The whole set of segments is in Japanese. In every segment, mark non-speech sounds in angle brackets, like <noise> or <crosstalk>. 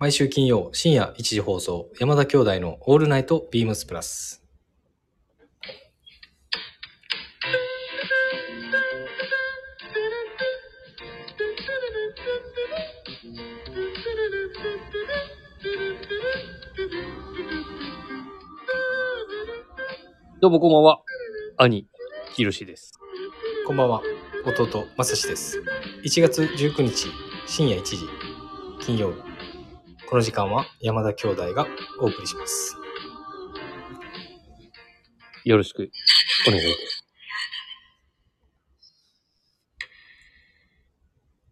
毎週金曜深夜1時放送、山田兄弟のオールナイトビームスプラス。どうもこんばんは。兄、ひろしです。こんばんは、弟、まさしです。1月19日深夜1時、金曜日。この時間は山田兄弟がお送りします。よろしくお願いいたし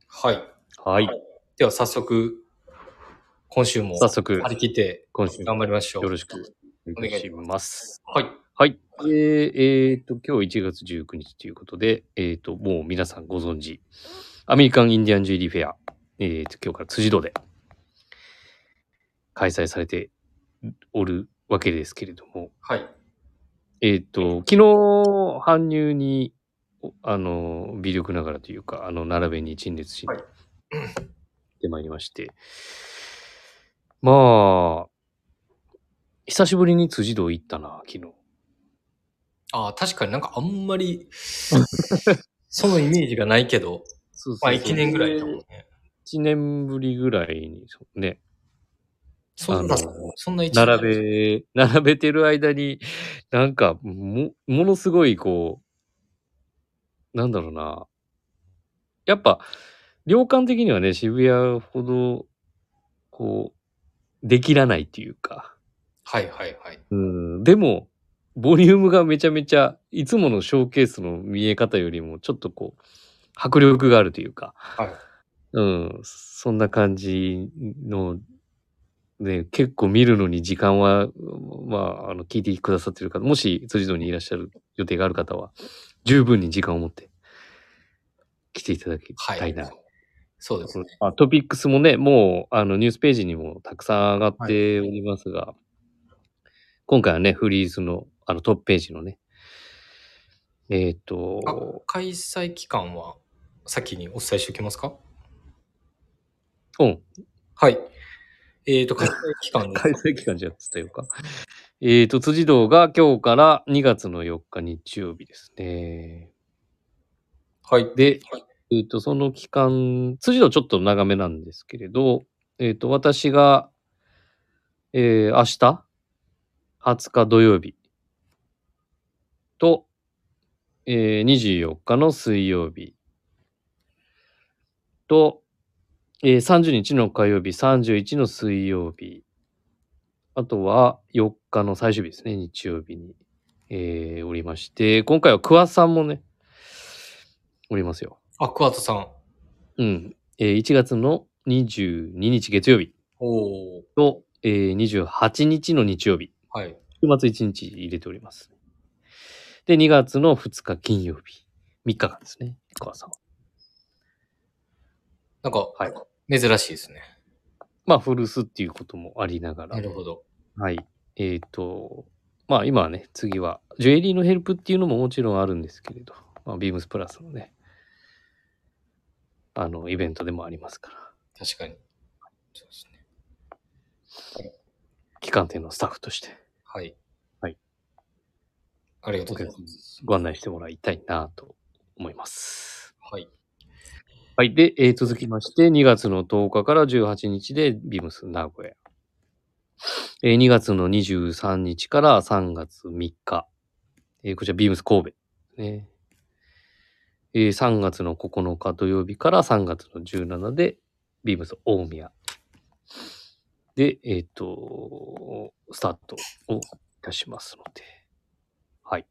はい。ます。はい。では早速、今週も早速張、り切って今週も頑張りましょう。よろしくお願いします。はい。はい。えー、えーと、今日1月19日ということで、えーと、もう皆さんご存知、アメリカン・インディアン・ジュエリー・フェア、えーと、今日から辻堂で開催されておるわけですけれども、はい。えっ、と、昨日、搬入に、おあの、微力ながらというか、あの、並べに陳列しにはい行ってまいりまして、まあ、久しぶりに辻堂行ったな、昨日。ああ、確かになんかあんまり、<laughs> そのイメージがないけど、そうまあ1年ぐらいだもんね。1年ぶりぐらいに、そうね、そんなそんな並べ、並べてる間に、なんか、も、ものすごい、こう、なんだろうな。やっぱ、量感的にはね、渋谷ほど、こう、できらないっていうか、はいはいはい。うん、でも、ボリュームがめちゃめちゃ、いつものショーケースの見え方よりも、ちょっとこう、迫力があるというか、はい。うん、そんな感じの、ね、結構見るのに時間は、まあ、あの、聞いてくださってる方、もし辻堂にいらっしゃる予定がある方は、十分に時間を持って来ていただきたいな。そうですね。あトピックスもね、もう、あの、ニュースページにもたくさん上がっておりますが、今回はね、フリーズの、あの、トップページのね、えっ、あと、開催期間は先にお伝えしておきますか？うん、はい。えっ、と、<laughs> 開催期間開催期間じゃ伝えようか。えっ、と、辻堂が今日から2月の4日日曜日ですね。はい。ではい、えっ、と、その期間、辻堂ちょっと長めなんですけれど、えっ、と、私が、えー明日、20日土曜日と、えー24日の水曜日と、えー30日の火曜日、31の水曜日、あとは4日の最終日ですね、日曜日に、えーおりまして、今回は桑さんもね、おりますよ。あ、桑田さん。うん。えー1月の22日月曜日。と、えー28日の日曜日。はい。週末1日入れております。で、2月の2日金曜日。3日間ですね。桑さんは。なんか、はい。珍しいですね。まあ、古巣っていうこともありながら。なるほど。はい。えっ、と、まあ今はね、次は、ジュエリーのヘルプっていうのももちろんあるんですけれど、まあ、ビームスプラスのね、あの、イベントでもありますから、確かに。そうですね。期間店のスタッフとしてはい。はい。ありがとうございます。ご案内してもらいたいなと思います。はい。はい。で、えー続きまして、2月の10日から18日でビームス名古屋。えー2月の23日から3月3日。えーこちらビームス神戸。ね。えー3月の9日土曜日から3月の17でビームス大宮。で、えっ、と、スタートをいたしますので。はい。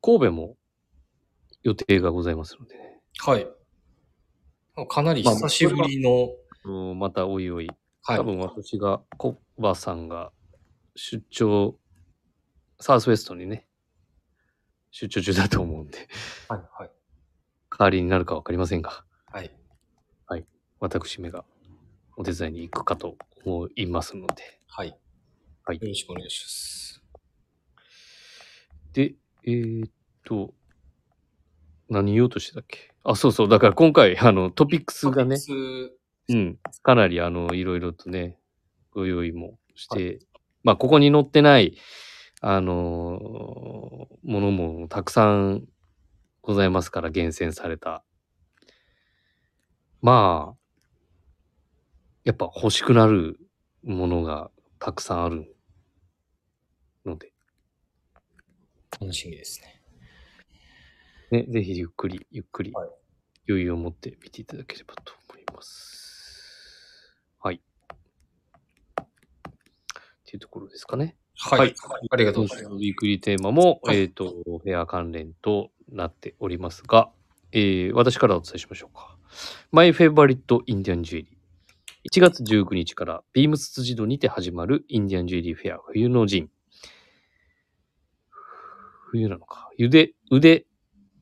神戸も予定がございますのでね。はい。かなり久しぶりの、うんまたおいおい、はい。多分私が、コバさんが出張、サウスウェストにね、出張中だと思うんで、はい。はい。代わりになるかわかりませんが、はい。私めがお手伝いに行くかと思いますので、はい。はいよろしくお願いします。で、えーっと、何言おうとしてたっけ？あ、そうそう。だから今回、あの、トピックスがね、うん。かなり、あの、いろいろとね、ご用意もして、まあ、ここに載ってない、あのーものもたくさんございますから、厳選された。まあ、やっぱ欲しくなるものがたくさんあるので、楽しみですね。ね、ぜひゆっくり、ゆっくりはい、余裕を持って見ていただければと思います。はい。っていうところですかね。はい。はいありがとうございます。のウィークリーテーマも、はいえっ、と、フェア関連となっておりますが、えー私からお伝えしましょうか。 My favorite インディアンジュエリー。1月19日からビームス辻堂にて始まるインディアンジュエリーフェア冬の陣。冬なのか。腕、腕、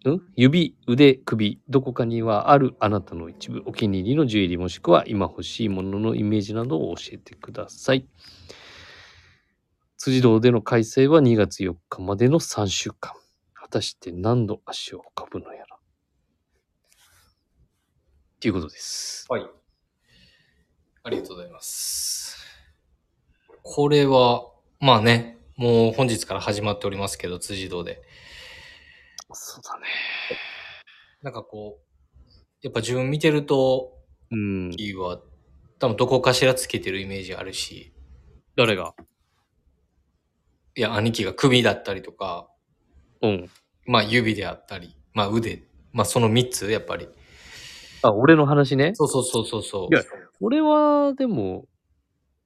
ん？指、腕、首、どこかにはあるあなたの一部、お気に入りのジュエリーもしくは今欲しいもののイメージなどを教えてください。辻堂での開催は2月4日までの3週間。果たして何度足を運ぶのやら。ということです。はい。ありがとうございます。これは、まあね、もう本日から始まっておりますけど、辻堂で。そうだね。なんかこう、やっぱ自分見てると、うん。は、多分どこかしらつけてるイメージあるし、誰が？いや、兄貴が首だったりとか、うん。まあ指であったり、まあ腕、まあその3つ、やっぱり。あ、俺の話ね？そうそうそうそうそう。いや俺は、でも、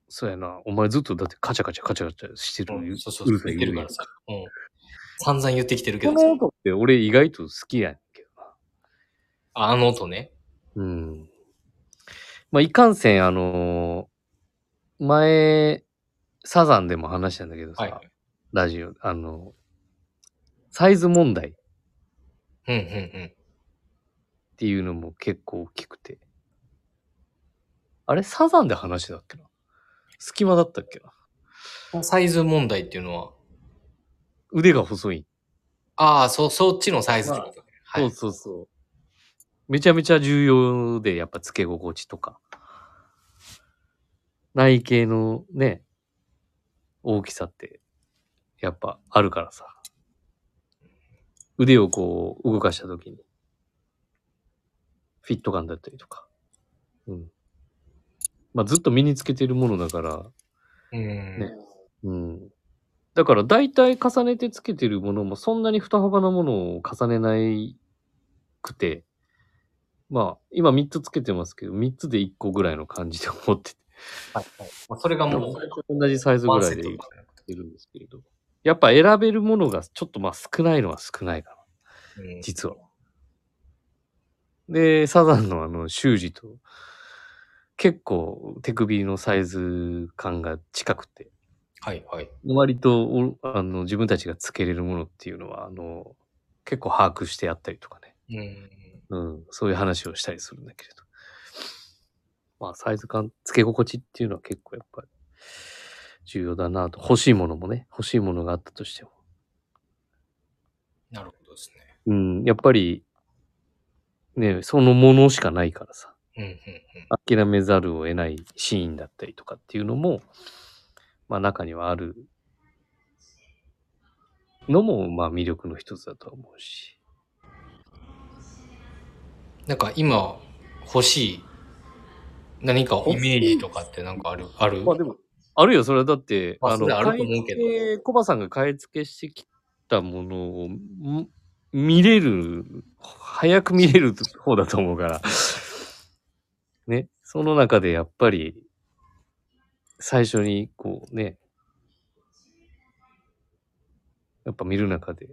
そうやな。お前ずっとだってカチャカチャカチャカチャしてる。うん、そうそうそう、言ってるからさ。うん。散々言ってきてるけこどさの音って俺意外と好きやねんけどな。ああの音ね。うん。まあ、いかんせん、あのー前、サザンでも話したんだけどさ、はい。ラジオ、あの、サイズ問題っうんうんていうのも結構大きくて。あれサザンで話してたっけな？隙間だったっけな？うん。サイズ問題っていうのは、腕が細い。ああ、そ、そっちのサイズってことね。はい。そうそうそう。めちゃめちゃ重要で、やっぱ付け心地とか。内径のね、大きさって、やっぱあるからさ。腕をこう動かしたときに、フィット感だったりとか。うん。まあずっと身につけてるものだから、うん。ねうん。だから大体重ねてつけてるものもそんなに太幅なものを重ねないくて、まあ今3つつけてますけど、3つで1個ぐらいの感じで思ってて、はいはい。まあ、それがもう、同じサイズぐらいでいるんですけれど、やっぱ選べるものがちょっとまあ少ないのは少ないかな、うん。実は。で、サザンのあの習字と結構手首のサイズ感が近くて、はいはい。割とおあの自分たちがつけれるものっていうのはあの結構把握してやったりとかね、うん。うん、そういう話をしたりするんだけれどまあサイズ感つけ心地っていうのは結構やっぱり重要だなと欲しいものもね欲しいものがあったとしても、なるほどですね。うん、やっぱりねそのものしかないからさうんうんうん。諦めざるを得ないシーンだったりとかっていうのもまあ中にはある。のもまあ魅力の一つだとは思うし。なんか今欲しい何かイメージとかってなんかある？ある？まあでも、あるよ、それはだって、まあそれあると思うけど。コバさんが買い付けしてきたものを、ん見れる、早く見れる方だと思うから。ね、その中でやっぱり、最初にこうね、やっぱ見る中で、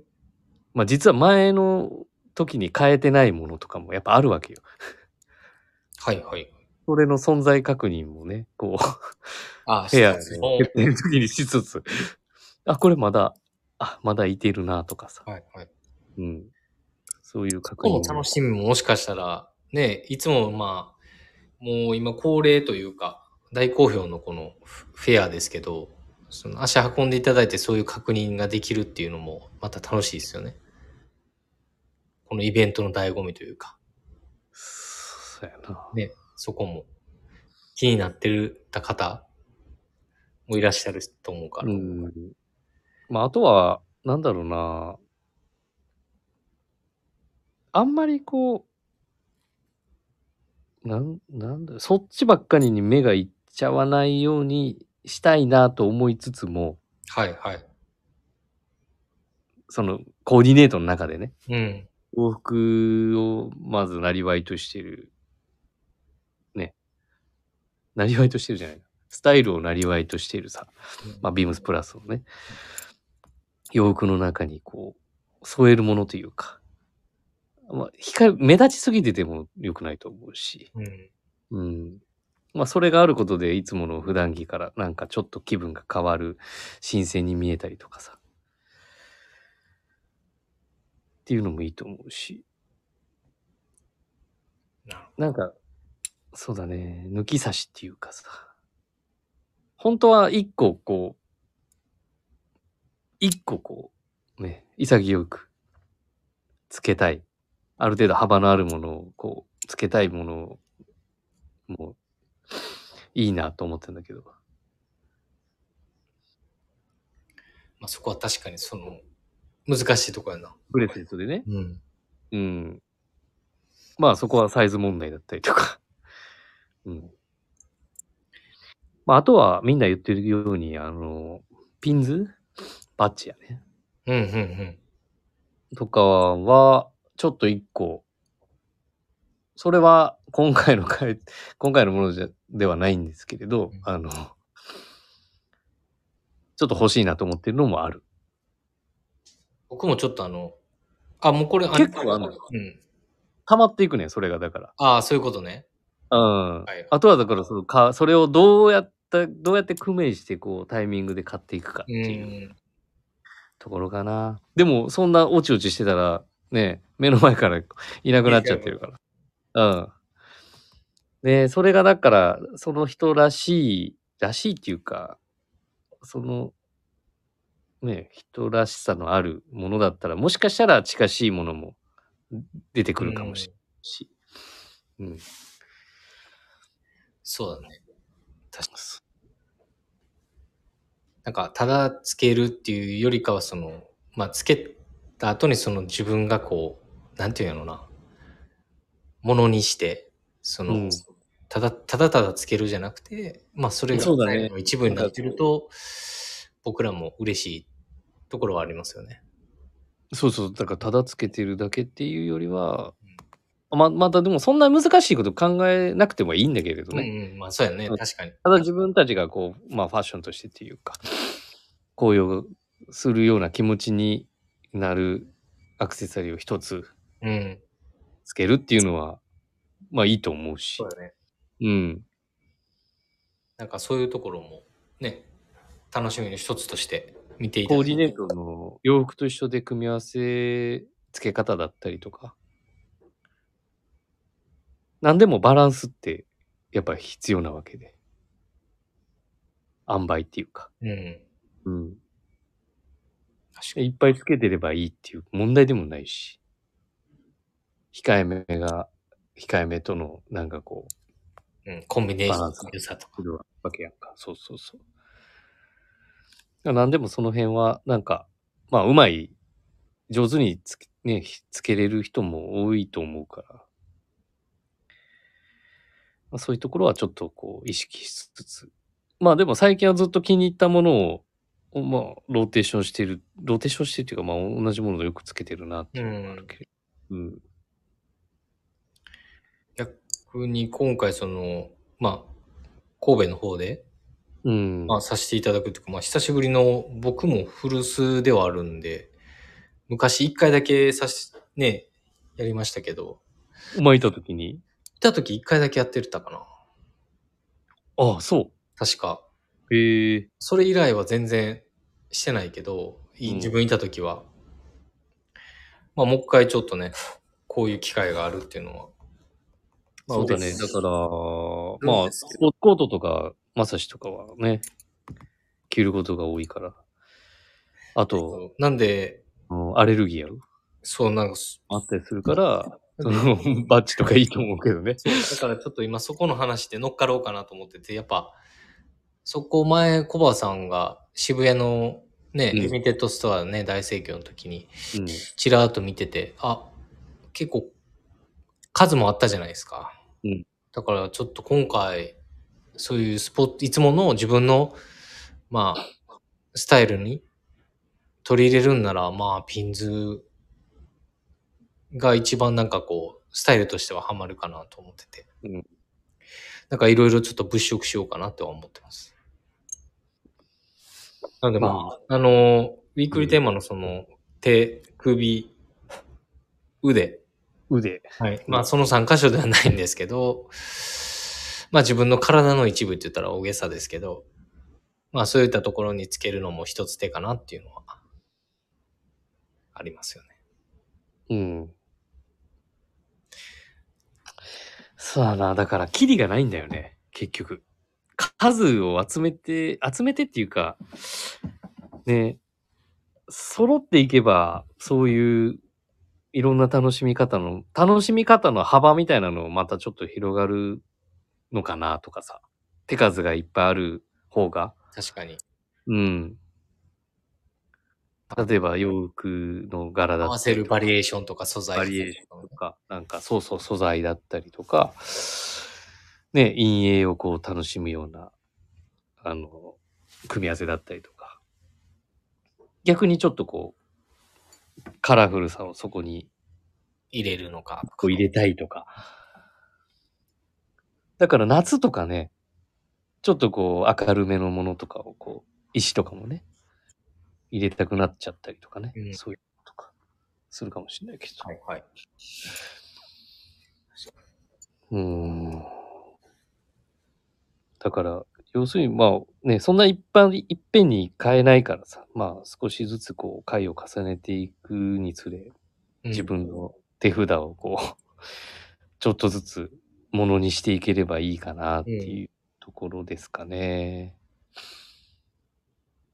まあ実は前の時に変えてないものとかもやっぱあるわけよ。はいはい。それの存在確認もね、こう、あ <laughs> 部屋で決定の時にしつつ、あ、これまだ、あ、まだいてるなとかさ、はいはい。うん。そういう確こ認の楽しみももしかしたら、ね、いつもまあ、もう今恒例というか、大好評のこのフフェアですけど、その足運んでいただいてそういう確認ができるっていうのもまた楽しいですよね。このイベントの醍醐味というか、そうやな。ね、そこも。気になってるた方もいらっしゃると思うから。うん。まあ、あとは、なんだろうな。あんまりこう、なん、なんだ、そっちばっかりに目がいっちゃわないようにしたいなと思いつつも、はいはい。その、コーディネートの中でね、うん。洋服をまずなりわいとしてる。ね。なりわいとしてるじゃないスタイルをなりわいとしてるさ。まあ、ビームスプラスをね、洋服の中にこう、添えるものというか、まあ、光、目立ちすぎてても良くないと思うし、うん。うん。まあ、それがあることで、いつもの普段着からなんかちょっと気分が変わる、新鮮に見えたりとかさ。っていうのもいいと思うし、なんか、そうだね、抜き差しっていうかさ、本当は一個こう、一個こう、ね、潔くつけたい。ある程度幅のあるものをこう、つけたいものを、もう、いいなと思ってんだけど。まあ、そこは確かにその、難しいとこやな。ブレスレットでね。うん。うん。まあそこはサイズ問題だったりとか。<laughs> うん。まああとはみんな言ってるように、あの、ピンズ？バッジやね。うん、うん、うん。とかは、ちょっと一個、それは今回の回、今回のものじゃではないんですけれど、うんあの、ちょっと欲しいなと思ってるのもある。僕もちょっとあの、あ、もうこれ、結構あんのうん。溜まっていくね、それがだから。ああ、そういうことね。うん。はいあとはだからそのか、それをどうやった、どうやって工面してこうタイミングで買っていくかってう。いうんところかな。でもそんなおちおちしてたら、ね、目の前からいなくなっちゃってるから。うん。で、それがだから、その人らしい、らしいっていうか、その、ね、人らしさのあるものだったら、もしかしたら近しいものも出てくるかもしれないし。うん。そうだね。確かに。なんか、ただつけるっていうよりかは、その、まあ、つけた後にその自分がこう、なんていうのな、ものにして、その、うんただ、ただただつけるじゃなくて、まあ、それが一部になってると、僕らも嬉しいところはありますよね。そうそう、だからただつけてるだけっていうよりは、ま、またでもそんな難しいこと考えなくてもいいんだけれどね。うんうん、まあ、そうやね。うん確かに。ただ自分たちがこう、まあファッションとしてっていうか、高揚するような気持ちになるアクセサリーを一つうん。つけるっていうのは、まあいいと思うしそ。うだね。うん。なんかそういうところも、ね、楽しみの一つとして見ていたコーディネートの洋服と一緒で組み合わせ付け方だったりとか。何でもバランスってやっぱり必要なわけで。塩梅っていうか。うん。うん。確かに。いっぱいつけてればいいっていう問題でもないし。控えめが、控えめとのなんかこう、うん。コンビネーションの良さとか。わけやんか。そうそうそう。なんでもその辺は、なんか、まあ、うまい、上手につけ、ね、つけれる人も多いと思うから。まあ、そういうところはちょっとこう、意識しつつ。まあでも最近はずっと気に入ったものを、まあ、ローテーションしてる、ローテーションしてるっていうか、まあ、同じものをよくつけてるなっていうのがあるけど。うん。逆に今回その、まあ、神戸の方で、うん。まあ、させていただくというか、まあ、久しぶりの、僕も古巣ではあるんで、昔一回だけさし、ね、やりましたけど、お前いた時に？行った時一回だけやってたかな。ああ、そ確か。う。へえ。それ以来は全然してないけど、いうん自分いた時は、まあ、もう一回ちょっとね、こういう機会があるっていうのは。まあそうだね。だから、うんまあ、スポーツコートとか、まさしとかはね、着ることが多いから。あと、なんで、うんアレルギーやろ？そうなんかす、あったりするから、その <laughs> バッジとかいいと思うけどね。だからちょっと今そこの話で乗っかろうかなと思ってて、やっぱ、そこ前、コバさんが渋谷のね、うんリミテッドストアね、大盛況の時に、うん。ちらーっと見てて、あ、結構、数もあったじゃないですか。うんだからちょっと今回、そういうスポット、いつもの自分の、まあ、スタイルに取り入れるんなら、まあ、ピンズが一番なんかこう、スタイルとしてはハマるかなと思ってて。うんなんかいろいろちょっと物色しようかなっては思ってます。なんでまあ、まあの、ウィークリーテーマのその、手、首、腕、腕。はい。まあ、その3箇所ではないんですけど、まあ自分の体の一部って言ったら大げさですけど、まあそういったところにつけるのも一つ手かなっていうのは、ありますよね。うん。そうだな。だから、キリがないんだよね。結局。数を集めて、集めてっていうか、ね、揃っていけば、そういう、いろんな楽しみ方の、楽しみ方の幅みたいなのをまたちょっと広がるのかなとかさ。手数がいっぱいある方が、確かに。うん。例えば洋服の柄だったり合わせるバリエーションとか素材バリエーションとか、なんか、そうそう、素材だったりとか、ね、陰影をこう楽しむような、あの、組み合わせだったりとか、逆にちょっとこう、カラフルさをそこに入れるのか。こう入れたいとか。だから夏とかね、ちょっとこう明るめのものとかをこう、石とかもね、入れたくなっちゃったりとかね、うんそういうのとか、するかもしれないけど。はいはい。うーん。だから、要するに、まあね、そんな一般、いっぺんに変えないからさ、まあ少しずつこう、回を重ねていくにつれ、自分の手札をこう、<laughs> ちょっとずつものにしていければいいかなっていうところですかね。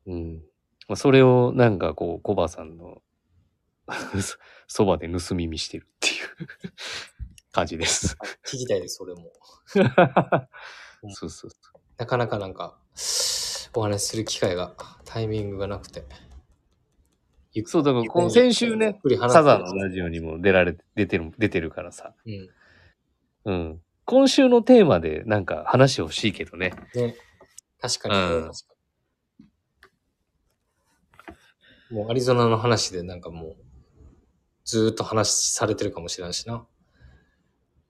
うん。まあ、それをなんかこう、コバさんのそ <laughs> そばで盗み見してるっていう <laughs> 感じです。聞きたいです、それも。そうそうそう。なかなかなんか、お話しする機会が、タイミングがなくて。そう、だからこの先週ね、サザンのラジオにも出られて、出てる、出てるからさ。うん。うん。今週のテーマでなんか話欲しいけどね。ね。確かに。うんもうアリゾナの話でなんかもう、ずーっと話されてるかもしれないしな。も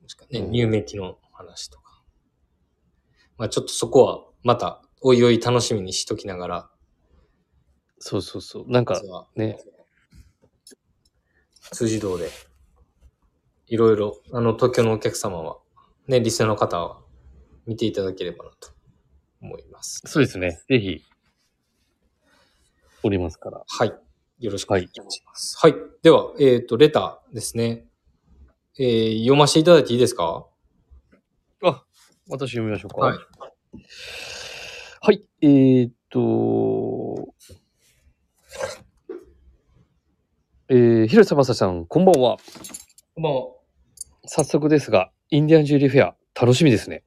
しかね、うん入メキの話とか。まあちょっとそこは、また、おいおい楽しみにしときながら、そうそうそう。なんかね、辻堂で、いろいろ、あの、東京のお客様は、ね、リスナーの方は、見ていただければなと思います。そうですね。ぜひ、おりますから。はい。よろしくお願いします。はい。では、えっ、と、レターですね。えー読ませていただいていいですか？あ、私読みましょうか。はい。はい。えー、っと、えー、広瀬正さん、こんばんは。こんばんは。早速ですが、インディアンジュリーフェア、楽しみですね。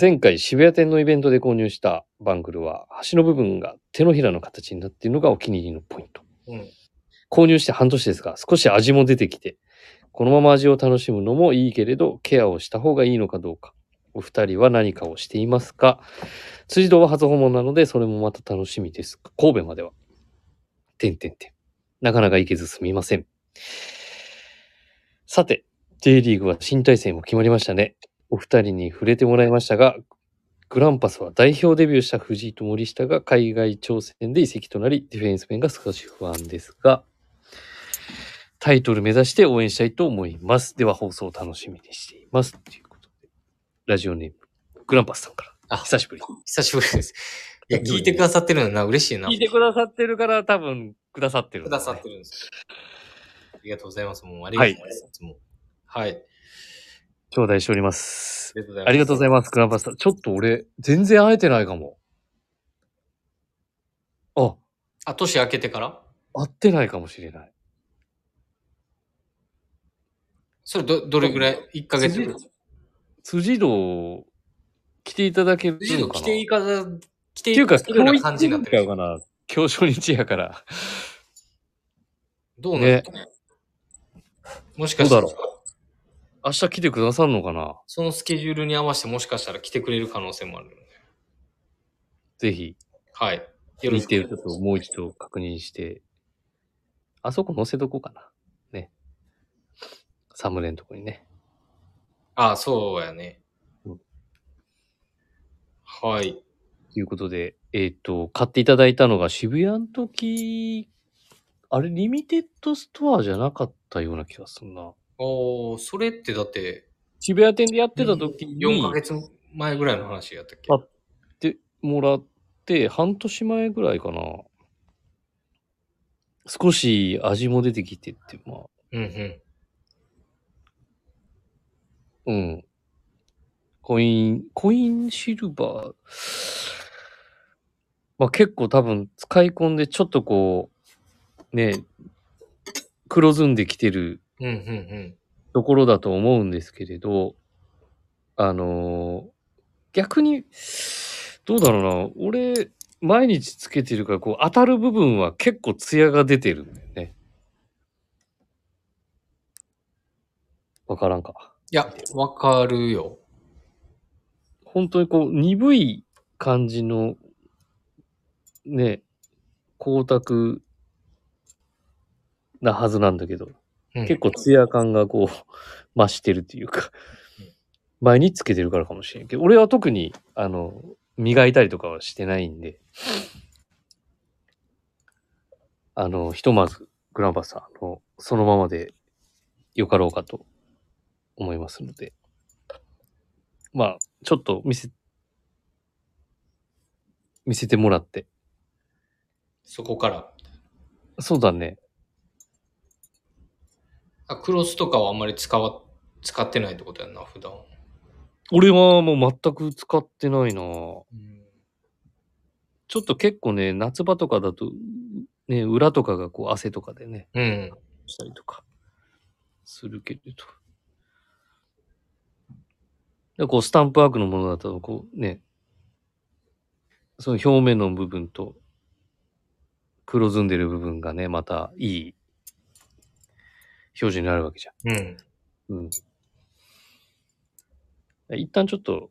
前回渋谷店のイベントで購入したバングルは、端の部分が手のひらの形になっているのがお気に入りのポイント。うん。購入して半年ですが、少し味も出てきて、このまま味を楽しむのもいいけれど、ケアをした方がいいのかどうか。お二人は何かをしていますか？辻堂は初訪問なので、それもまた楽しみです。神戸までは。てんてんてん。なかなか行けずすみません。さて、J リーグは新体制も決まりましたね。お二人に触れてもらいましたが、グランパスは代表デビューした藤井と森下が海外挑戦で移籍となり、ディフェンス面が少し不安ですが、タイトル目指して応援したいと思います。では放送を楽しみにしています。ということで、ラジオネーム、グランパスさんから。あ久しぶり。久しぶりです。いや、聞いてくださってるのな、嬉しいな。聞いてくださってるから多分くださってるね、くださってるんですよ。ありがとうございます。もう、ありがとうございます。いつもはい。頂戴しております。ありがとうございます。ありがとうございます、グランパスさん。ちょっと俺、全然会えてないかも。あ、あ、年明けてから？会ってないかもしれない。それど、どれぐらい ?1 ヶ月？辻辻堂、来ていただける辻堂来ていかざ、来てっていうか、いかるような感じになってるかな？今日初日やから。どうなんですかね。もしかしたら明日来てくださるのかな？そのスケジュールに合わせてもしかしたら来てくれる可能性もあるので。ぜひ、はい。よろしく日程をちょっともう一度確認して、あそこ載せとこうかな。ね。サムネのとこにね。ああ、そうやね。うんはい。ということで、えっ、と、買っていただいたのが渋谷の時、あれ、リミテッドストアじゃなかったような気がするな。おー、それってだって、渋谷店でやってた時に、4ヶ月前ぐらいの話やったっけ？あってもらって、半年前ぐらいかな。少し味も出てきてって、まあ、うんうん。うん。コイン、コインシルバー。まあ結構多分使い込んでちょっとこう、ね、黒ずんできてるうんうんうん。ところだと思うんですけれど、あのー逆に、どうだろうな、俺、毎日つけてるから、こう、当たる部分は結構ツヤが出てるんだよね。わからんか。いや、わかるよ。本当にこう、鈍い感じの、ね、光沢なはずなんだけど、うん、結構ツヤ感がこう、増してるっていうかうん、前につけてるからかもしれんけど、俺は特に、あの、磨いたりとかはしてないんで、あの、ひとまず、グランパスさん、あの、そのままでよかろうかと思いますので、まあ、ちょっと見せ、見せてもらって、そこから。そうだね。あクロスとかはあんまり使わ、使ってないってことやんな、普段。俺はもう全く使ってないなうん。ちょっと結構ね、夏場とかだと、ね、裏とかがこう汗とかでね、うん。したりとか、するけれど。でこう、スタンプワークのものだと、こうね、その表面の部分と、黒ずんでる部分がね、またいい表示になるわけじうん。ゃん。うん。一旦ちょっと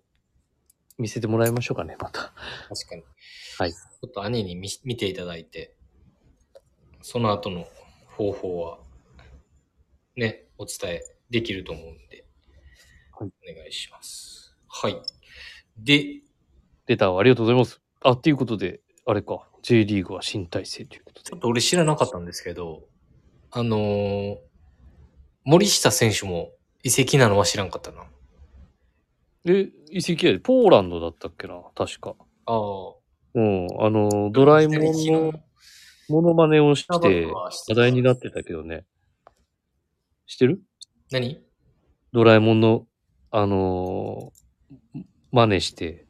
見せてもらいましょうかね、また。確かに。はいちょっと兄に見見ていただいて、その後の方法は、ね、お伝えできると思うんで、はいお願いします。はい。で、レターをありがとうございます。あ、っていうことで、あれか、J リーグは新体制ということでちょっ。と俺知らなかったんですけど、あのー森下選手も移籍なのは知らんかったな。え、移籍やで、ポーランドだったっけな、確か。ああ。うん、あの、ドラえもんのモノマネをして話話題になってたけどね。知ってる？何？ドラえもんの、あのー真似して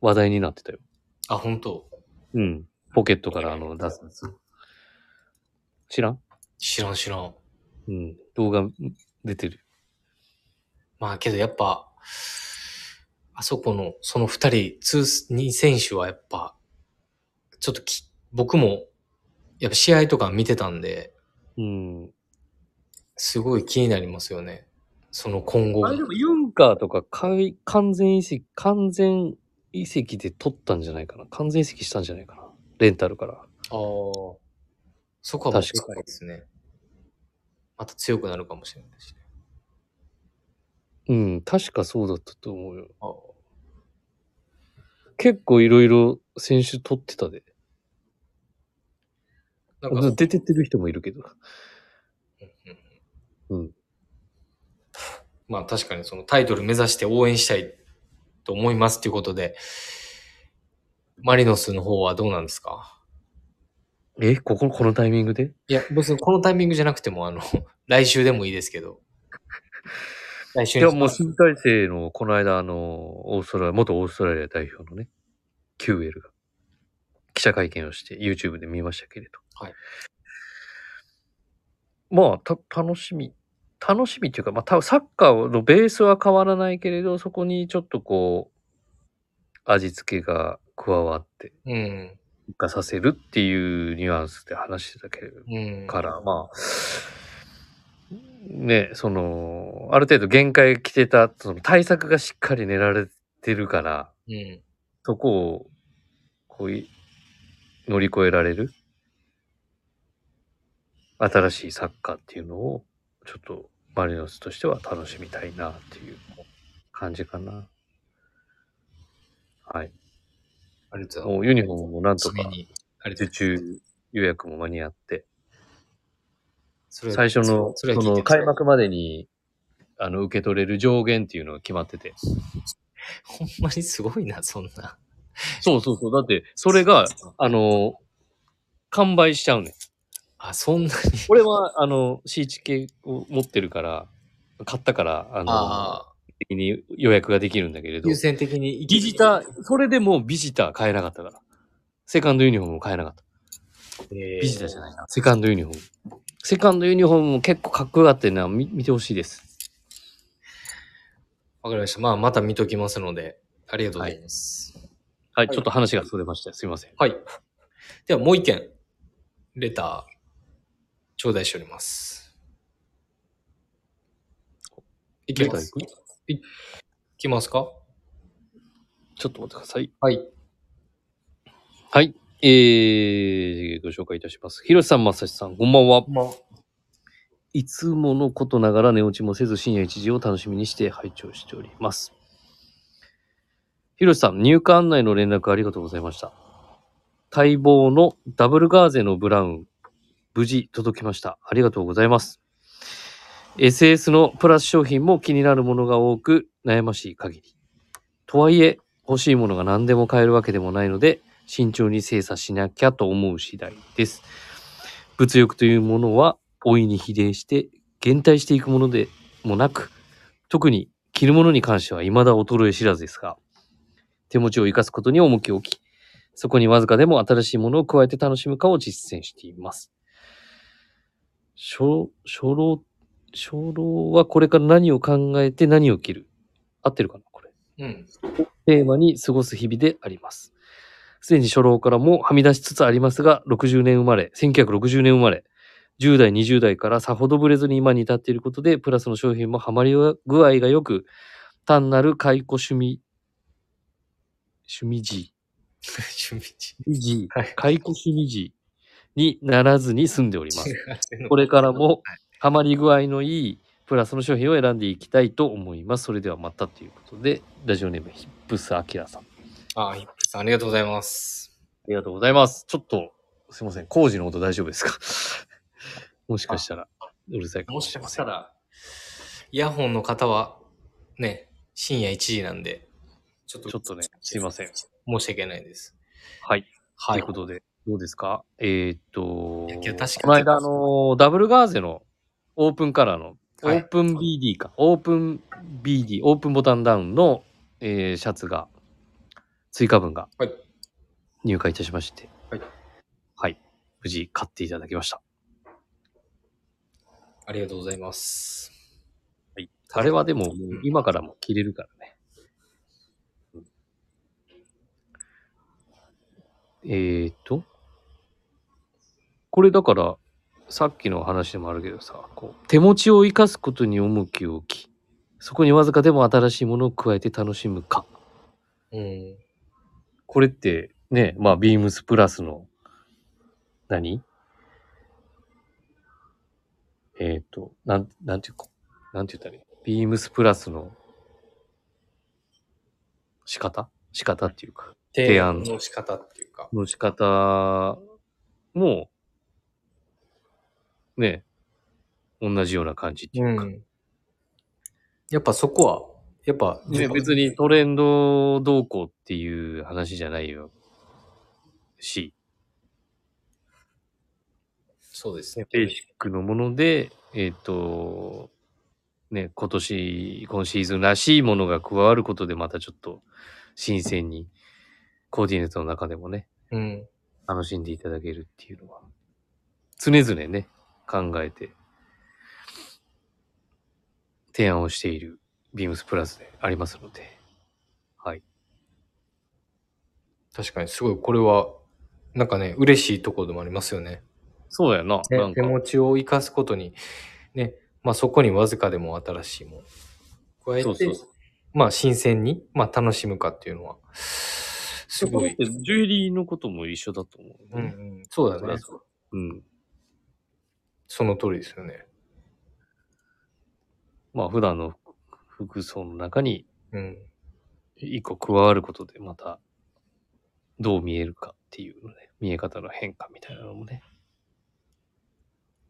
話題になってたよ。あ、本当？うん。ポケットからあの出すやつ。知らん？知らん知らん。うん。動画出てる。まあけどやっぱ、あそこの、その二人、ツー、二選手はやっぱ、ちょっとき、僕も、やっぱ試合とか見てたんで、うん。すごい気になりますよね。その今後。あれでもユンカーとかかい完全移籍、完全移籍で取ったんじゃないかな。完全移籍したんじゃないかな。レンタルから。ああ。そこは確かにですね。また強くなるかもしれないしね。うん、確かそうだったと思うよ。あ結構いろいろ選手取ってたで。なんか、出てってる人もいるけど。うんうんまあ確かにそのタイトル目指して応援したいと思いますっていうことで、マリノスの方はどうなんですか？え、ここ、このタイミングで？いや、別にこのタイミングじゃなくても、あの、<laughs> 来週でもいいですけど。<laughs> 来週にいや、もう新体制の、この間、あの、オーストラリア、元オーストラリア代表のね、キューエルが、記者会見をして YouTube で見ましたけれど。はい。まあ、た、楽しみ、楽しみっていうか、まあ、多分サッカーのベースは変わらないけれど、そこにちょっとこう、味付けが加わって、うん。生かさせるっていうニュアンスで話してたけれど、うん。から、まあ、ね、その、ある程度限界来てた、その対策がしっかり練られてるから、うん。そこを、こうい、乗り越えられる新しいサッカーっていうのを、ちょっとマリノスとしては楽しみたいなっていう感じかな。はい。ありがとうございもうユニフォームもなんます。とか受。注予約も間に合って、最初の、その開幕までに、あの、受け取れる上限っていうのが決まってて。ほんまにすごいな、そんな。そうそうそう。だって、それが、あの、完売しちゃうねん。あ、そんなに。俺は、あの、シーチ系を持ってるから、買ったから、あの、ああ、的に予約ができるんだけれど優、先的にビジター、それでもビジター買えなかったから。セカンドユニフォームも買えなかった。えービジターじゃないな。セカンドユニフォーム。セカンドユニフォームも結構かっこよかったな。見見てほしいです。わかりました。まあ、また見ときますので、ありがとうございます。はい、はいちょっと話がそれました。すいません。はい。では、もう一件、レター、頂戴しております。いきます。いきますか？ちょっと待ってください。はい。はい。えー、ご紹介いたします。ひろしさん、まさしさん、こんばんは。まあ、いつものことながら寝落ちもせず深夜1時を楽しみにして拝聴しております。ひろしさん、入荷案内の連絡ありがとうございました。待望のダブルガーゼのブラウン、無事届きました。ありがとうございます。SS のプラス商品も気になるものが多く悩ましい限り。とはいえ、欲しいものが何でも買えるわけでもないので、慎重に精査しなきゃと思う次第です。物欲というものは老いに比例して減退していくものでもなく、特に着るものに関しては未だ衰え知らずですが、手持ちを生かすことに重きを置き、そこにわずかでも新しいものを加えて楽しむかを実践しています。初、初老、初老はこれから何を考えて何を着る？合ってるかな？これ。うん。テーマに過ごす日々であります。すでに初老からもはみ出しつつありますが、60年生まれ、1960年生まれ、10代、20代からさほどぶれずに今に至っていることで、プラスの商品もハマり具合が良く、単なる解雇趣味、趣味児、<laughs> 趣味地。趣味児はい、解雇趣味児にならずに済んでおります。ここれからもハマり具合のいいプラスの商品を選んでいきたいと思います。それではまたということで、ラジオネームヒップスアキラさん。ああ、ヒップさん、ありがとうございます。りがとうございます。ちょっと、すいません。工事の音大丈夫ですか？<laughs> もしかしたら、うるさいかももししれません。かしたら、イヤホンの方は、ね、深夜1時なんで、ちょっと、ちょっとねすいません申し訳ないです。はい。はい。ということで、どうですか？えーっと、いやけど確かにこの間、あのーダブルガーゼのオープンカラーの、オはいープン BD か、オープン BD、オープンボタンダウンの、えーシャツが、追加分がはい入荷いたしまして、はい。はい。無事買っていただきました。ありがとうございます。はい。あれはでも、今からも着れるからね。うんえーっと、これだから、さっきの話でもあるけどさ、こう手持ちを生かすことに重きを置き、そこにわずかでも新しいものを加えて楽しむか。うん。これって、ね、まあ、ビームスプラスの、何？えーっと、なん、なんていうか、なんて言ったらいい？ビームスプラスの仕方？仕方っていうか、提案の仕方っていうか。の仕方も、ね、同じような感じっていうか、ん。やっぱそこは、やっぱ、ね、別にトレンドどうこうっていう話じゃないよ。し、そうですね。ベーシックのもので、えっ、と、ね、今年、今シーズンらしいものが加わることでまたちょっと新鮮にコーディネートの中でもね、うん。楽しんでいただけるっていうのは、常々ね、考えて提案をしているビームスプラスでありますので、はい。確かにすごい、これは、なんかね、嬉しいところでもありますよね。そうだよな。ね手持ちを生かすことに、ね、まあそこにわずかでも新しいもの。加えて、そうそうそうまあ新鮮に、まあ楽しむかっていうのは、すごい。ジュエリーのことも一緒だと思う、うんうん、そうだね。うん。その通りですよね。まあ普段の服装の中にうん。一個加わることでまたどう見えるかっていうのね、見え方の変化みたいなのもね、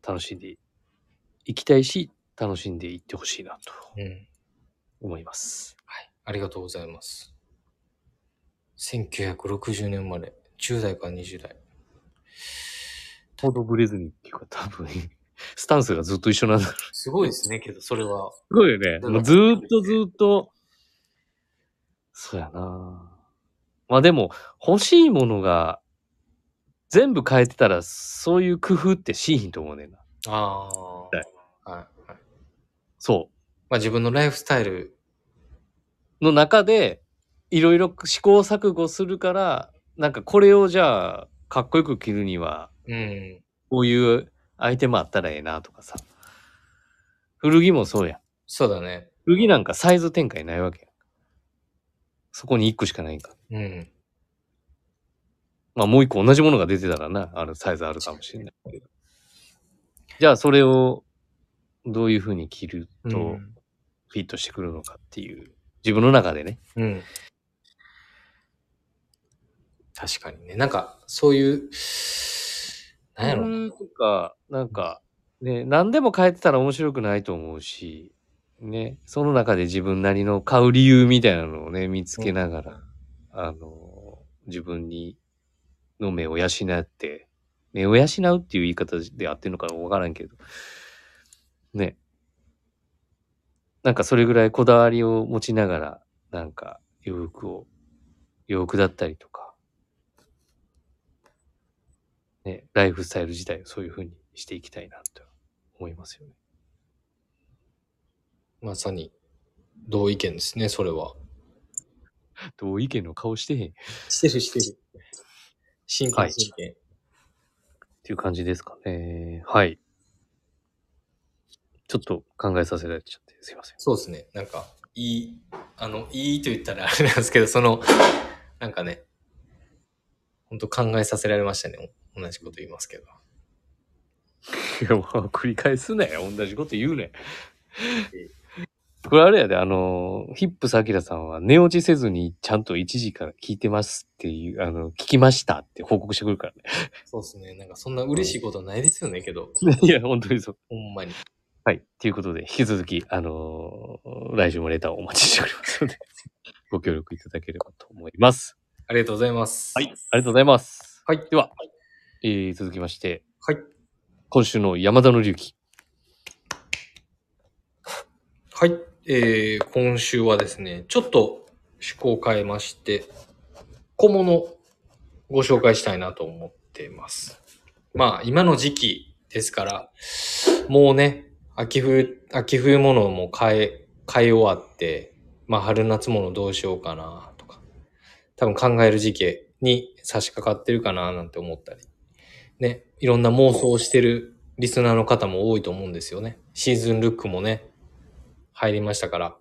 楽しんでいきたいし、楽しんでいってほしいなとうん。思います。はい。ありがとうございます。1960年生まれ、10代から20代。ほどぶれずにっていうか多分、スタンスがずっと一緒なんだろう。すごいですね、けど、それは。すごいよね。もうずーっとずーっと、そうやなまあでも、欲しいものが全部変えてたら、そういう工夫ってしいひんと思うねんな。ああ。はいはい。はい。そまあ自分のライフスタイル、う。の中で、いろいろ試行錯誤するから、なんかこれをじゃあ、かっこよく着るには、うん。こういうアイテムあったらええなとかさ。古着もそうやん。そうだね。古着なんかサイズ展開ないわけやん。そこに一個しかないんか。うん。まあもう一個同じものが出てたらな、あるサイズあるかもしれないけど。じゃあそれをどういうふうに着るとうん。フィットしてくるのかっていう、自分の中でね。うん。確かにね。なんか、そういう、なんやろな。うんとか、なんか、ね、何でも変えてたら面白くないと思うし、ね、その中で自分なりの買う理由みたいなのをね、見つけながら、あの、自分に、の目を養って、目を養うっていう言い方であってるのかわからんけど、ね。なんかそれぐらいこだわりを持ちながら、なんか洋服を、洋服だったりとか、ね、ライフスタイル自体をそういう風にしていきたいなと思いますよね。まさに、同意見ですね、それは。<laughs> 同意見の顔してへんっしてるしてる。真はい剣真剣。ていう感じですかね。はい。ちょっと考えさせられちゃってすいません。そうですね。なんか、いい、あの、いいと言ったらあれ <laughs> なんですけど、その、なんかね、本当考えさせられましたね。同じこと言いますけど。いや、もう繰り返すね。同じこと言うね。これあれやで、あの、ヒップスアキラさんは寝落ちせずにちゃんと1時から聞いてますっていう、あの、聞きましたって報告してくるからそうですね。なんかそんな嬉しいことはないですよね、けど。ね。いや、本当にそう。ほんまに。はい。ということで、引き続き、あのー来週もレターをお待ちしておりますので、ご協力いただければと思います。ありがとうございます。はい。ありがとうございます。はい。では、えー、続きまして、はい。今週の山田の隆起。はい。えー、今週はですね、ちょっと趣向を変えまして、小物ご紹介したいなと思っています。まあ、今の時期ですから、もうね、秋冬、秋冬物も買え、買い終わって、まあ、春夏物どうしようかなとか、多分考える時期に差し掛かってるかななんて思ったり、ね、いろんな妄想をしてるリスナーの方も多いと思うんですよね。シーズンルックもね、入りましたから。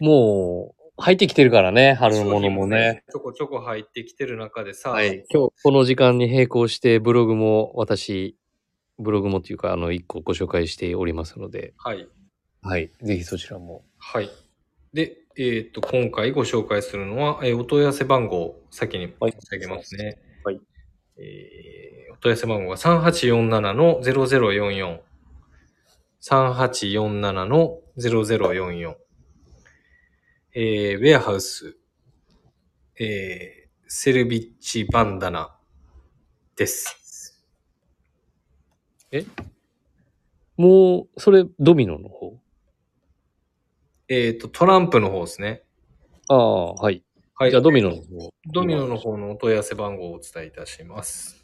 もう、入ってきてるからね、春のものもね。。ちょこちょこ入ってきてる中でさ、はい。今日、この時間に並行して、ブログも私、ブログもっていうか、あの、一個ご紹介しておりますので、はい。はい。ぜひそちらも。はい。で、えっ、と、今回ご紹介するのは、えーお問い合わせ番号を先にはい申し上げますね。はい。えーお問い合わせ番号が3847の0044。3847の0044。えー、ウェアハウス、えー、セルビッチバンダナです。もう、それ、ドミノの方？えっ、と、トランプの方ですね。ああ、はい。はい。じゃあ、ドミノの方。ドミノの方のお問い合わせ番号をお伝えいたします。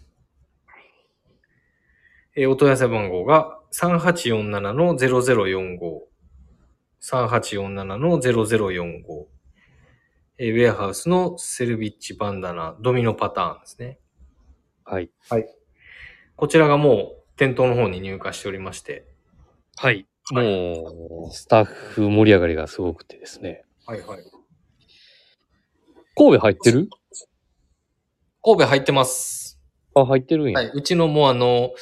えーお問い合わせ番号が3847の0045。3847の0045。えーウェアハウスのセルビッチバンダナ、ドミノパターンですね。はい。こちらがもう店頭の方に入荷しておりまして。はい。もう、スタッフ盛り上がりがすごくてですね。はいはい。神戸入ってる？神戸入ってます。あ、入ってるんや。はい。うちのもうあの、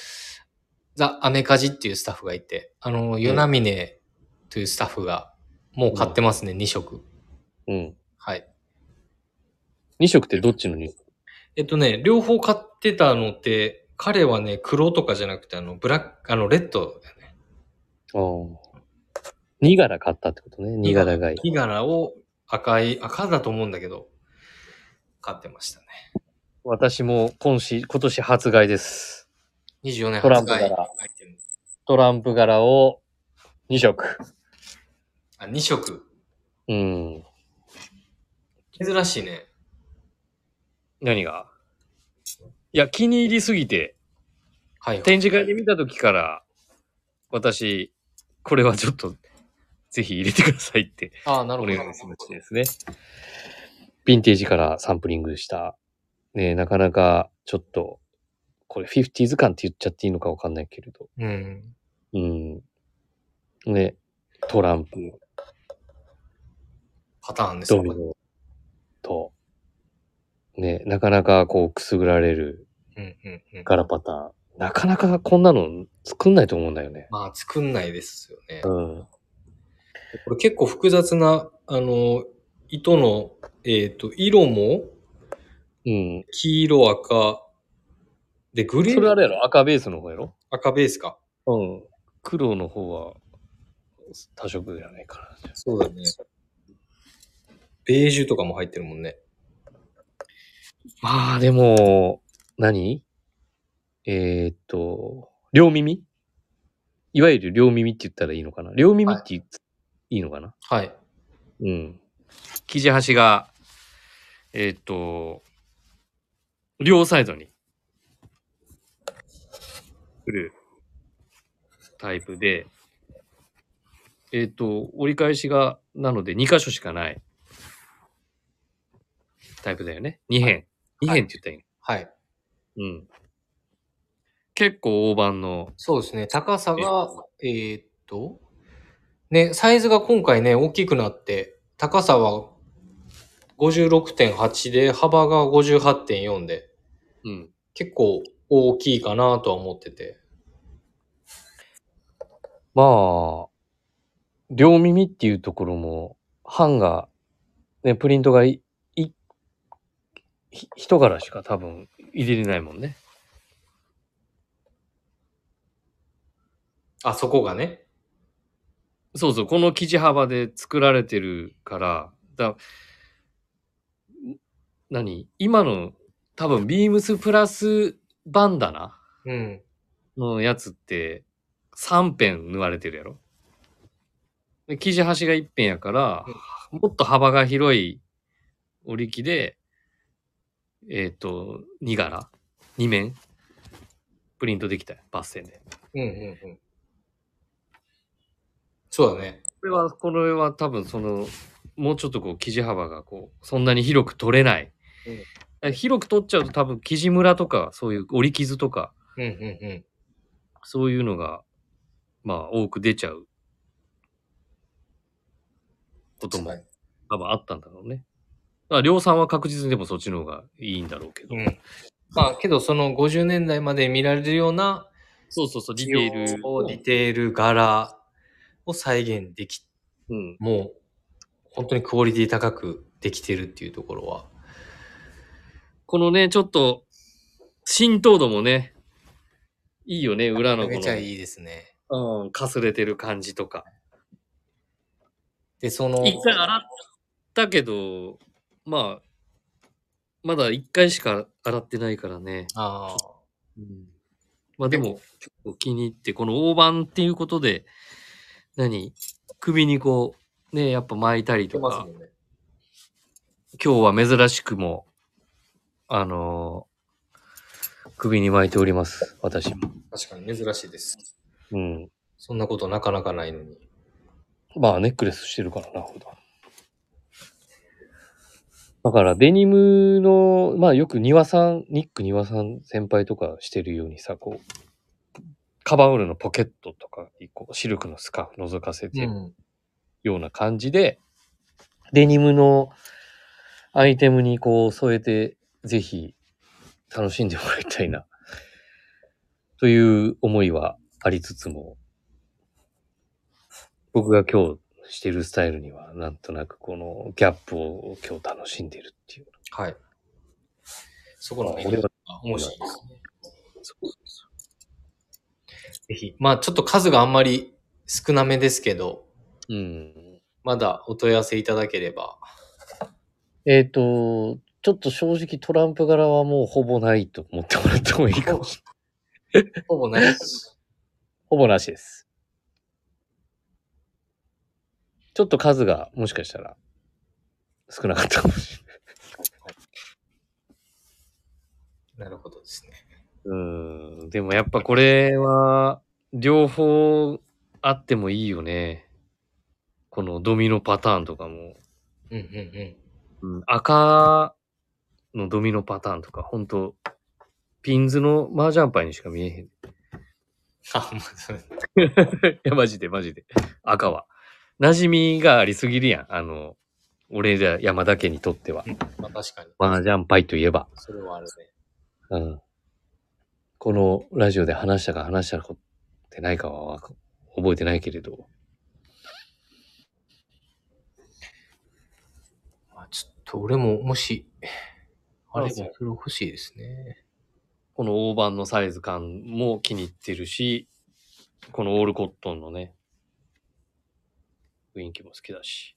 ザ・アメカジっていうスタッフがいて、あの、ヨナミネというスタッフがもう買ってますね、2色。うん。はい。2色ってどっちのにえっとね、両方買ってたのって、彼はね、黒とかじゃなくて、あの、ブラック、あの、レッドだよね。ああ。2柄買ったってことね。2柄がいい。木柄を赤い、赤だと思うんだけど、買ってましたね。私も今し今年発売です。24年トラン発売プ柄アイテム。トランプ柄を2色。あ、2色。うん。珍しいね。何が？いや、気に入りすぎて、はい、はい。展示会で見た時から、私、これはちょっと、ぜひ入れてくださいってああ、なるおほど。願いしですね。ヴィンテージからサンプリングした、ねなかなかちょっと、これ 50s 感って言っちゃっていいのかわかんないけれど、うん。うん。ね、トランプ、パターンですね。ドミノと、ね、なかなかこうくすぐられるうんうんうん。柄パターン。なかなかこんなの作んないと思うんだよね。まあ、作んないですよね。うん。これ結構複雑な、あの、糸の、えっ、と、色も、うん。黄色、赤、で、グレー、それあれやろ？赤ベースの方やろ？赤ベースか。うん。黒の方は多色じゃないかな。そうだね。ベージュとかも入ってるもんね。まあでも、何？えーっと、両耳？いわゆる両耳って言ったらいいのかな？両耳って言っいいのかな？はい。うん。生地端が、えーっと、両サイドに、来るタイプで、えーっと、折り返しが、なので2箇所しかないタイプだよね。2辺。2辺って言ったらいいの。はい。うん。結構大判の、そうですね。高さが、えーっと、ね、サイズが今回ね、大きくなって、高さは56.8で、幅が58.4で、うん。結構大きいかなとは思ってて。まあ、両耳っていうところも、版が、ね、プリントがい、い、ひ一柄しか多分入れれないもんね。あ、そこがね。そうそう、この生地幅で作られてるから、だ、ん何？今の多分ビームスプラスバンダナ？うん。のやつって3辺縫われてるやろ？で生地端が1辺やから、もっと幅が広い織り機で、えっ、と、2柄 ?2 面？プリントできたよ、バッセンで。うんうんうん。そうだね。これは、これは多分その、もうちょっとこう生地幅がこう、そんなに広く取れない。うん広く取っちゃうと多分生地ムラとか、そういう織り傷とか、うんうんうん。そういうのが、まあ多く出ちゃうこともはい多分あったんだろうね。だから量産は確実にでもそっちの方がいいんだろうけど。うん。まあ、けどその50年代まで見られるようなそうそうそう、ディテールを。ディテール柄を再現でき、うん。もう、本当にクオリティ高くできてるっていうところは。このね、ちょっと、浸透度もね、いいよね、裏のこの、めちゃいいですね。うん、かすれてる感じとか。で、その、一回洗ったけど、まあ、まだ一回しか洗ってないからね。ああ、うん、まあでも、結構気に入って、この大判っていうことで、何？首にこう、ね、やっぱ巻いたり出とか、ね。今日は珍しくも、あのー首に巻いております、私も。確かに珍しいです。うん。そんなことなかなかないのに。まあ、ネックレスしてるからな、普段。だから、デニムの、まあ、よく庭さん、ニック庭さん先輩とかしてるようにさ、こう、カバンウールのポケットとかに、こう、シルクのスカーフ覗かせて。ような感じで、デニムのアイテムにこう添えて、ぜひ楽しんでもらいたいな、という思いはありつつも、僕が今日してるスタイルには、なんとなくこのギャップを今日楽しんでるっていう。はい。そこの面白いですね。ぜひ。まあちょっと数があんまり少なめですけど、うん。まだお問い合わせいただければ。えっ、と、ちょっと正直トランプ柄はもうほぼないと思ってもらってもいいかもしれない。ほぼないです。ほぼなしです。ちょっと数がもしかしたら少なかったかもしなるほどですね。れない。うん。でもやっぱこれは両方あってもいいよね。このドミノパターンとかも。うんうんうん。うん、赤のドミノパターンとか、ほんと、ピンズの麻雀牌にしか見えへん。いあ、まあ、それ <laughs> や、マジでマジで。赤は。馴染みがありすぎるやん。あの、俺ら山田家にとっては。まあ確かに。麻雀牌といえば。それはあるね。うん。このラジオで話したか話したことってないかは覚えてないけれど。まあちょっと俺ももし、あれあそれ欲しいですね。この大判のサイズ感も気に入ってるし、このオールコットンのね、雰囲気も好きだし。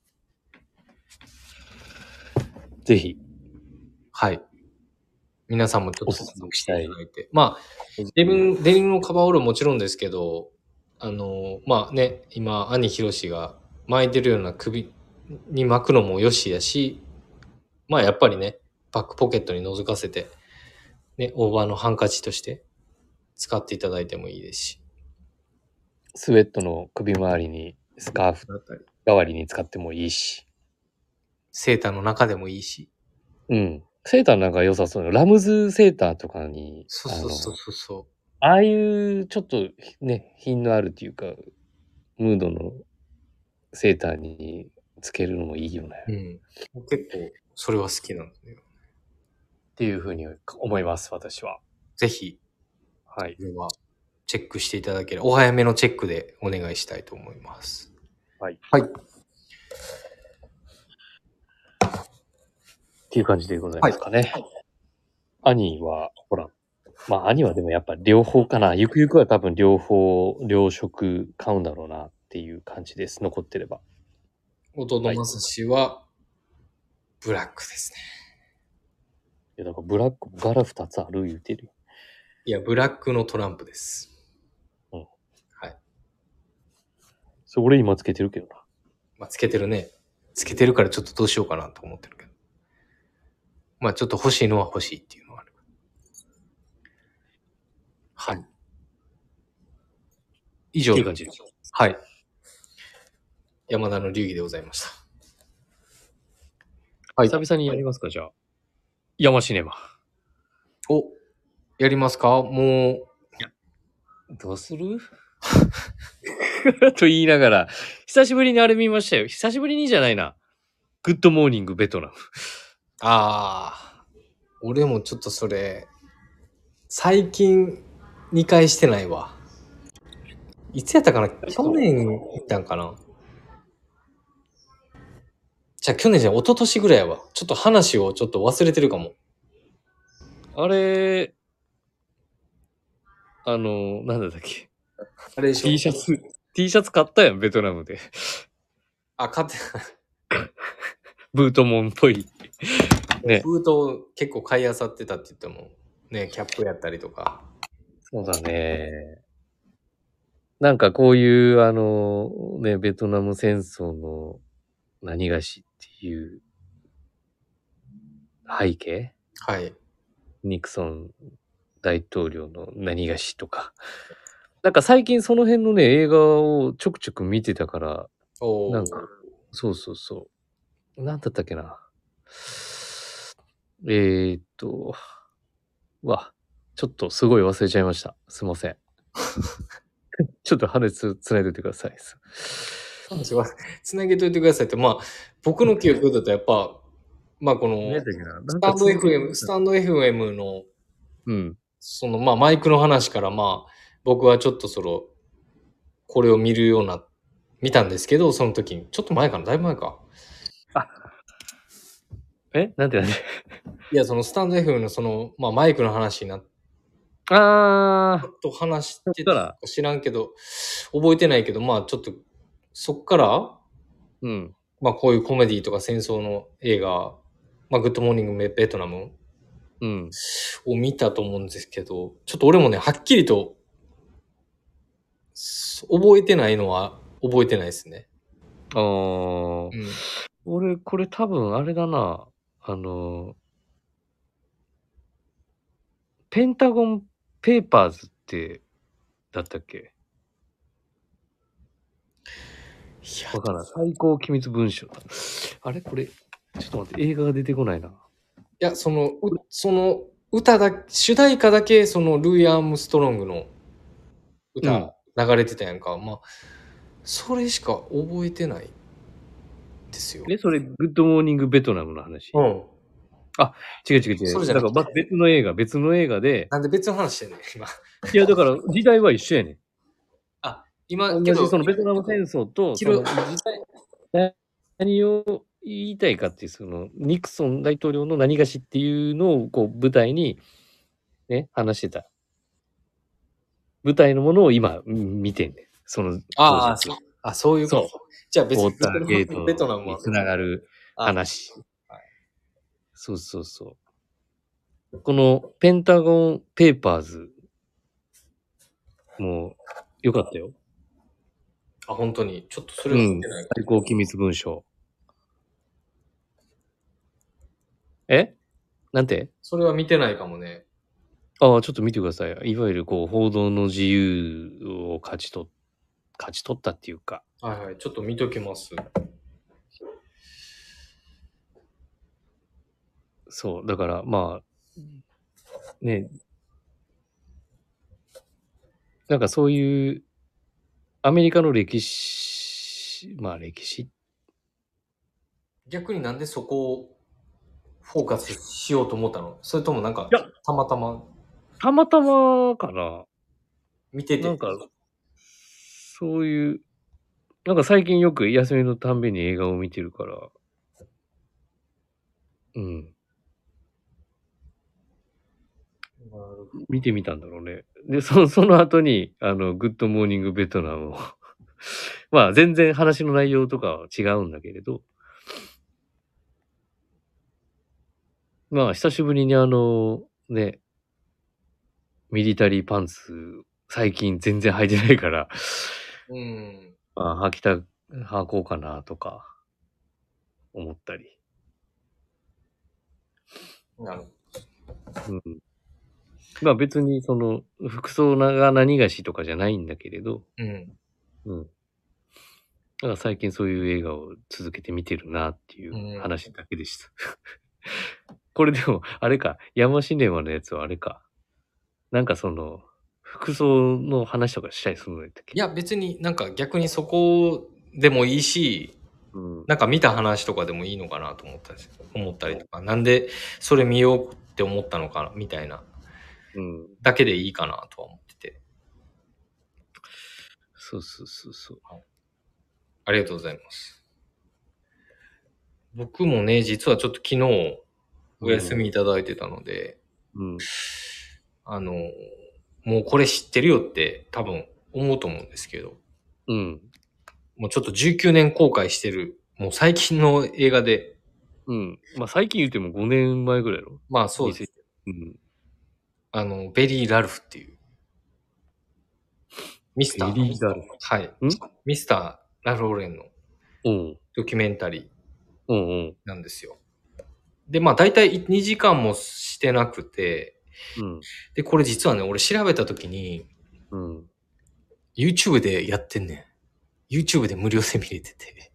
ぜひ、はい。皆さんもちょっとおすすめしたいただいて。まあ、デニム、デニムのカバーオールももちろんですけど、あの、まあね、今、兄ひろしが巻いてるような首に巻くのもよしやし、まあやっぱりね、バックポケットに覗かせて、ね、オーバーのハンカチとして使っていただいてもいいですし。スウェットの首周りにスカーフ代わりに使ってもいいし。セーターの中でもいいし。うん。セーターなんか良さそうよラムズセーターとかに、そうそうそうそうそあのああいうちょっとね、品のあるっていうか、ムードのセーターにつけるのもいいよね。う。うん。結構、それは好きなんですよ。っていうふうに思います、私は。ぜひ、はい。これはチェックしていただければ、お早めのチェックでお願いしたいと思います。はい。はい。っていう感じでございますかね。兄は、ほら、まあ兄はでもやっぱ両方かな。ゆくゆくは多分両方、両色買うんだろうなっていう感じです。残ってれば。弟のまさしは、ブラックですね。いや、だからブラック柄二つある言うてるよ。いや、ブラックのトランプです。うんはい。それ俺今つけてるけどな。まあ、つけてるね。つけてるからちょっとどうしようかなと思ってるけど。まあ、ちょっと欲しいのは欲しいっていうのはある。はい。以上っていう感じです。はい。山田の流儀でございました。はい久々にやりますか、じゃあ。山シネマ。お、やりますか？もどうする？<laughs> と言いながら、久しぶりにあれ見ましたよ。久しぶりにじゃないな。グッドモーニングベトナム。う、ああ、俺もちょっとそれ、最近2回してないわ。いつやったかな？去年行ったんかな？じゃあ去年じゃ一昨年ぐらいやわ。ちょっと話をちょっと忘れてるかも。あれ、あの、なんだったっけ？あれでしょ？T シャツ、T シャツ買ったやん、ベトナムで。あ、買って、ブートモンっぽい。ね。封筒結構買い漁ってたって言っても、ね、キャップやったりとか。そうだね。なんかこういう、あの、ね、ベトナム戦争の何がしっていう背景？はい。ニクソン大統領の何がしとか。<laughs> なんか最近その辺のね、映画をちょくちょく見てたから、なんかそうそうそう。なんだったっけな。えー、っと、うわ、ちょっとすごい忘れちゃいました。すいません。<laughs> <laughs> ちょっと羽つつないでおいてください。つなげといてくださいって、まあ、僕の記憶だとやっぱ、まあこの、スタンド FM、スタンド FM の、うん。そのまあマイクの話からまあ、僕はちょっとその、これを見るような、見たんですけど、その時に、ちょっと前かな、だいぶ前か。え？なんてなんていや、そのスタンド FM のその、まあマイクの話になっあー、と話してたら。知らんけど、覚えてないけど、まあちょっと、そっから、うん。まあこういうコメディとか戦争の映画、まあグッドモーニングベトナムうん。を見たと思うんですけど、ちょっと俺もね、はっきりと、す覚えてないのは覚えてないですね。あー、うん。俺、これ多分あれだな。あの、ペンタゴンペーパーズって、だったっけいやわからん。最高機密文書だ。あれ？これ、ちょっと待って、映画が出てこないな。いや、その、うその、歌だ、主題歌だけ、その、ルイ・アームストロングの歌、流れてたやんか。まあ、それしか覚えてないですよ。え、それ、グッドモーニングベトナムの話？うん。違う違う違う。それじゃなくてだから、ま別の映画、別の映画で、なんで別の話してんねん、今。いや、だから、時代は一緒やねん。今、けどそのベトナム戦争と、何を言いたいかっていう、そのニクソン大統領の何がしっていうのをこう舞台に、ね、話してた。舞台のものを今うん見てんねん。その、ああ、そうあ、そういうこと。そじゃあ別にベトナムはにつながるあ話はい。そうそうそう。このペンタゴンペーパーズ、もう、よかったよ。あ、本当に。ちょっとそれうんは見てないか。最高機密文書。え？なんて？それは見てないかもね。ああ、ちょっと見てください。いわゆるこう、報道の自由を勝ち取っ、勝ち取ったっていうか。はいはい。ちょっと見ときます。そう、だからまあ、ね、なんかそういう、アメリカの歴史、まあ歴史？逆になんでそこをフォーカスしようと思ったの？それともなんかいや、たまたま？たまたまかな。見てて。なんか、そういう、なんか最近よく休みのたんびに映画を見てるから、うん、見てみたんだろうね。で、そ <laughs> その後に、あの、グッドモーニングベトナムを、<laughs> まあ全然話の内容とかは違うんだけれど、まあ久しぶりにあの、ね、ミリタリーパンツ、最近全然履いてないから、うん。まあ履きた、履こうかなとか、思ったり。なるほうん。まあ別にその、服装が何がしとかじゃないんだけれど、ど。うん。うん。だから最近そういう映画を続けて見てるなっていうんう話だけでした。<laughs> これでも、あれか、山シネマのやつはあれか。なんかその、服装の話とかしたりするのやったっけ？いや、別になんか逆にそこでもいいし、うん。なんか見た話とかでもいいのかなと思ったり思ったりとか、なんでそれ見ようって思ったのかなみたいな、うん。だけでいいかなとは思ってて。そうそうそうそう。ありがとうございます。僕もね、実はちょっと昨日お休みいただいてたので、うん。あの、もうこれ知ってるよって多分思うと思うんですけど、うん。もうちょっと19年公開してる、もう最近の映画で、うん。まあ最近言っても5年前ぐらいやろまあそうです。うん。あの、ベリー・ラルフっていう。ミスター。ベリーラルはい。ん？ミスター・ラフローレンのうん。ドキュメンタリーうんうん。なんですよ。で、まあ大体2時間もしてなくて、うん。で、これ実はね、俺調べた時に、うん。YouTube でやってんねん。YouTube で無料で見れてて。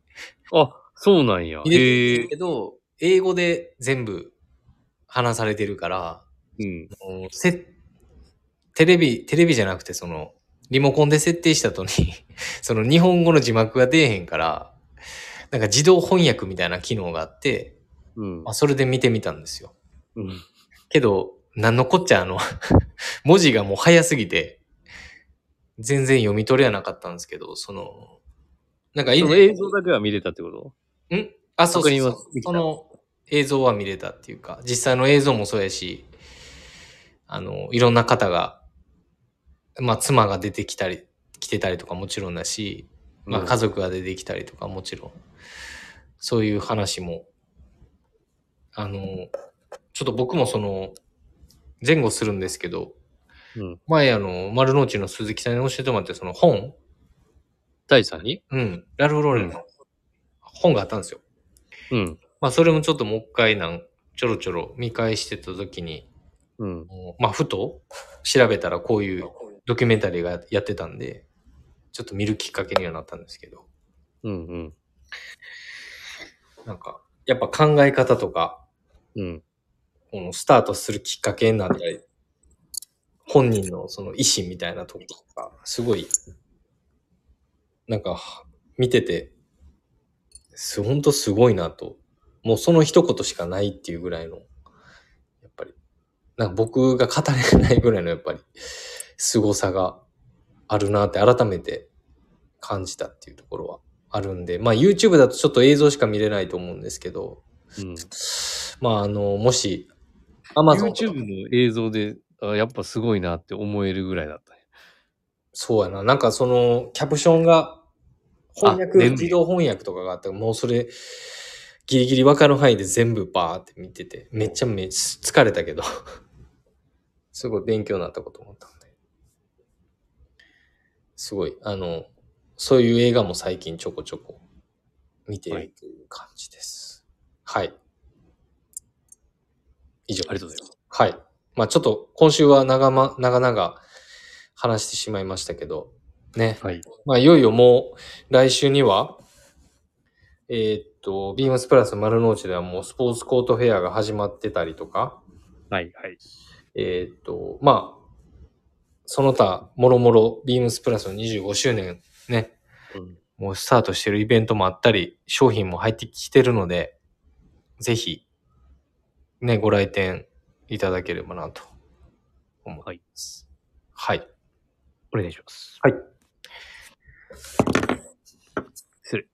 あ、そうなんや。見れてるけ。ど、英語で全部話されてるから、うん。せテレビ、テレビじゃなくて、その、リモコンで設定した後に、<laughs> その日本語の字幕が出えへんから、なんか自動翻訳みたいな機能があって、うんまあ、。それで見てみたんですよ。うん。けど、なんのこっちゃあの、<laughs> 文字がもう早すぎて、全然読み取れはなかったんですけど、その、なんか以その前映像だけは見れたってこと？ん？あ、そうそうその映像は見れたっていうか、実際の映像もそうやし、あの、いろんな方が、まあ、妻が出てきたり、来てたりとかもちろんだし、まあ、うん家族が出てきたりとかもちろん、そういう話も、あの、ちょっと僕もその、前後するんですけど、うん。前あの、丸の内の鈴木さんに教えてもらって、その本第3に？うん、ラルフ・ローレンの本があったんですよ。うん。まあ、それもちょっともう一回なん、ちょろちょろ見返してた時に、うん。まあ、ふと調べたらこういうドキュメンタリーがやってたんで、ちょっと見るきっかけにはなったんですけど、うん。うん。なんか、やっぱ考え方とか、うん。このスタートするきっかけになったり、本人のその意思みたいなとことか、すごい、なんか、見てて、す、ほんとすごいなと。もうその一言しかないっていうぐらいの、なんか僕が語れないぐらいのやっぱり、凄さがあるなって改めて感じたっていうところはあるんで、まあ YouTube だとちょっと映像しか見れないと思うんですけど、うん。まああの、もし、Amazon YouTube の映像で、あやっぱすごいなって思えるぐらいだったね。そうやな。なんかその、キャプションが、翻訳、自動翻訳とかがあって、もうそれ、ギリギリわかる範囲で全部バーって見てて、めっちゃめ疲れたけど、すごい勉強になったこと思ったんで。すごい、あの、そういう映画も最近ちょこちょこ見ているという感じです。はい。以上。ありがとうございます。はい。まあちょっと今週は長ま、長々話してしまいましたけど、ね。はい。まあいよいよもう来週には、えーっと、ビームスプラス丸の内ではもうスポーツコートフェアが始まってたりとか、はい。はい。えーっと、まあ、その他、もろもろビームスプラスの25周年ね、うん。もうスタートしてるイベントもあったり、商品も入ってきてるので、ぜひ、ね、ご来店いただければなと思います。はい。お願いします。はい。失礼。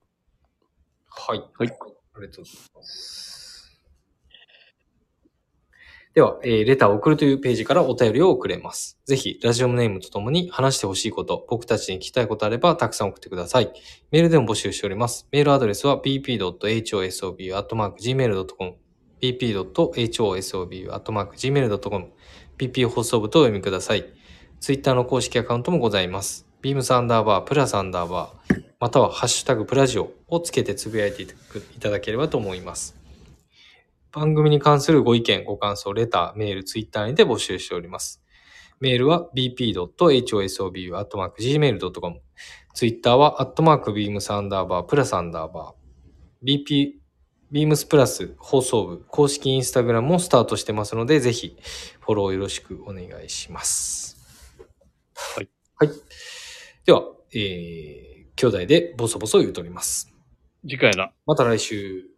はい。はい。ありがとうございます。では、えーレターを送るというページからお便りを送れます。ぜひ、ラジオネームとともに話してほしいこと、僕たちに聞きたいことあれば、たくさん送ってください。メールでも募集しております。メールアドレスは bp.hosobu.gmail.com bp.hosobu.gmail.com bp 放送部とお読みください。ツイッターの公式アカウントもございます。ビームスアンダーバー、プラスアンダーバー、またはハッシュタグプラジオをつけてつぶやいていただければと思います。番組に関するご意見、ご感想、レター、メール、ツイッターにて募集しております。メールは bp.hosobu.gmail.com ツイッターは、アットマークビームスアンダーバー、プラスアンダーバー。bp、ビームスプラス放送部、公式インスタグラムもスタートしてますので、ぜひフォローよろしくお願いします。はい。はい。では、えー、兄弟でボソボソ言うとります。次回な。また来週。